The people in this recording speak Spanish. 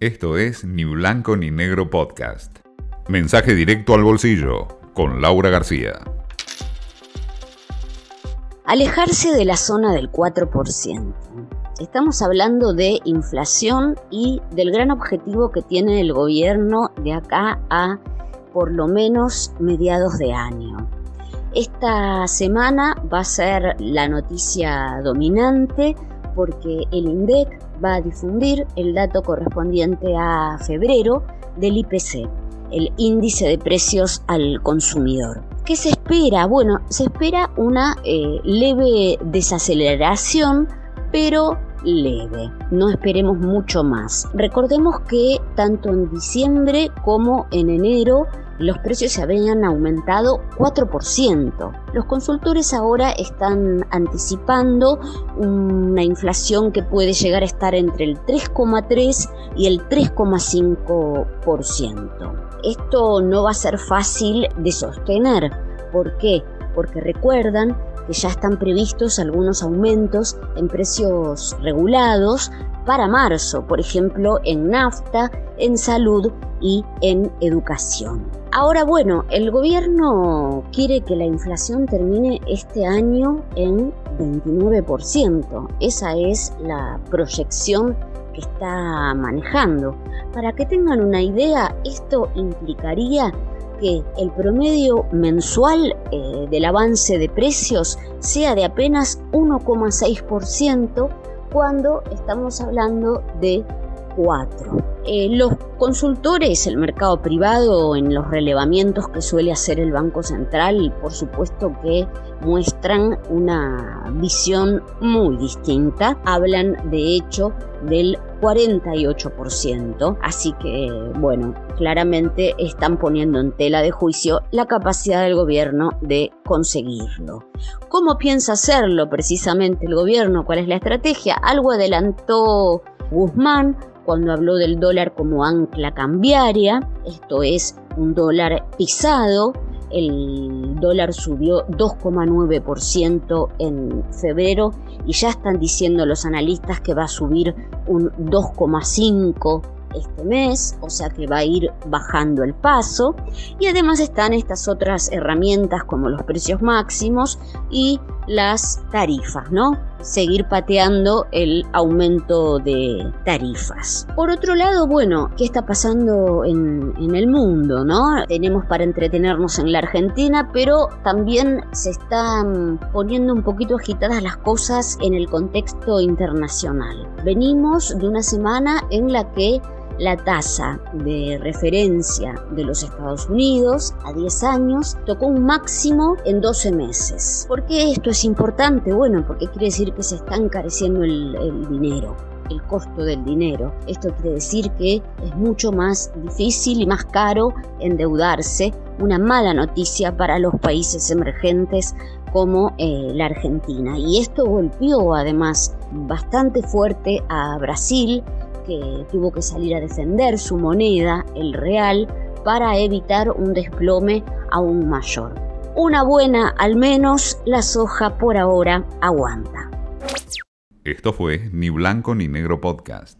Esto es Ni Blanco ni Negro Podcast. Mensaje directo al bolsillo con Laura García. Alejarse de la zona del 4%. Estamos hablando de inflación y del gran objetivo que tiene el gobierno de acá a por lo menos mediados de año. Esta semana va a ser la noticia dominante porque el INDEC va a difundir el dato correspondiente a febrero del IPC, el índice de precios al consumidor. ¿Qué se espera? Bueno, se espera una eh, leve desaceleración, pero leve. No esperemos mucho más. Recordemos que tanto en diciembre como en enero los precios se habían aumentado 4%. Los consultores ahora están anticipando una inflación que puede llegar a estar entre el 3,3 y el 3,5%. Esto no va a ser fácil de sostener. ¿Por qué? Porque recuerdan que ya están previstos algunos aumentos en precios regulados para marzo, por ejemplo, en nafta, en salud y en educación. Ahora bueno, el gobierno quiere que la inflación termine este año en 29%. Esa es la proyección que está manejando. Para que tengan una idea, esto implicaría que el promedio mensual eh, del avance de precios sea de apenas 1,6% cuando estamos hablando de 4. Eh, los consultores, el mercado privado, en los relevamientos que suele hacer el Banco Central, por supuesto que muestran una visión muy distinta. Hablan de hecho del 48%. Así que, bueno, claramente están poniendo en tela de juicio la capacidad del gobierno de conseguirlo. ¿Cómo piensa hacerlo precisamente el gobierno? ¿Cuál es la estrategia? Algo adelantó Guzmán cuando habló del dólar como ancla cambiaria, esto es un dólar pisado, el dólar subió 2,9% en febrero y ya están diciendo los analistas que va a subir un 2,5% este mes, o sea que va a ir bajando el paso. Y además están estas otras herramientas como los precios máximos y las tarifas, ¿no? Seguir pateando el aumento de tarifas. Por otro lado, bueno, ¿qué está pasando en, en el mundo, no? Tenemos para entretenernos en la Argentina, pero también se están poniendo un poquito agitadas las cosas en el contexto internacional. Venimos de una semana en la que la tasa de referencia de los Estados Unidos a 10 años tocó un máximo en 12 meses. ¿Por qué esto es importante? Bueno, porque quiere decir que se está encareciendo el, dinero el costo del dinero. Esto quiere decir que es mucho más difícil y más caro endeudarse, una mala noticia para los países emergentes como eh, la Argentina. Y esto golpeó además bastante fuerte a Brasil, que tuvo que salir a defender su moneda, el real, para evitar un desplome aún mayor. Una buena, al menos la soja por ahora aguanta. Esto fue Ni Blanco ni Negro Podcast.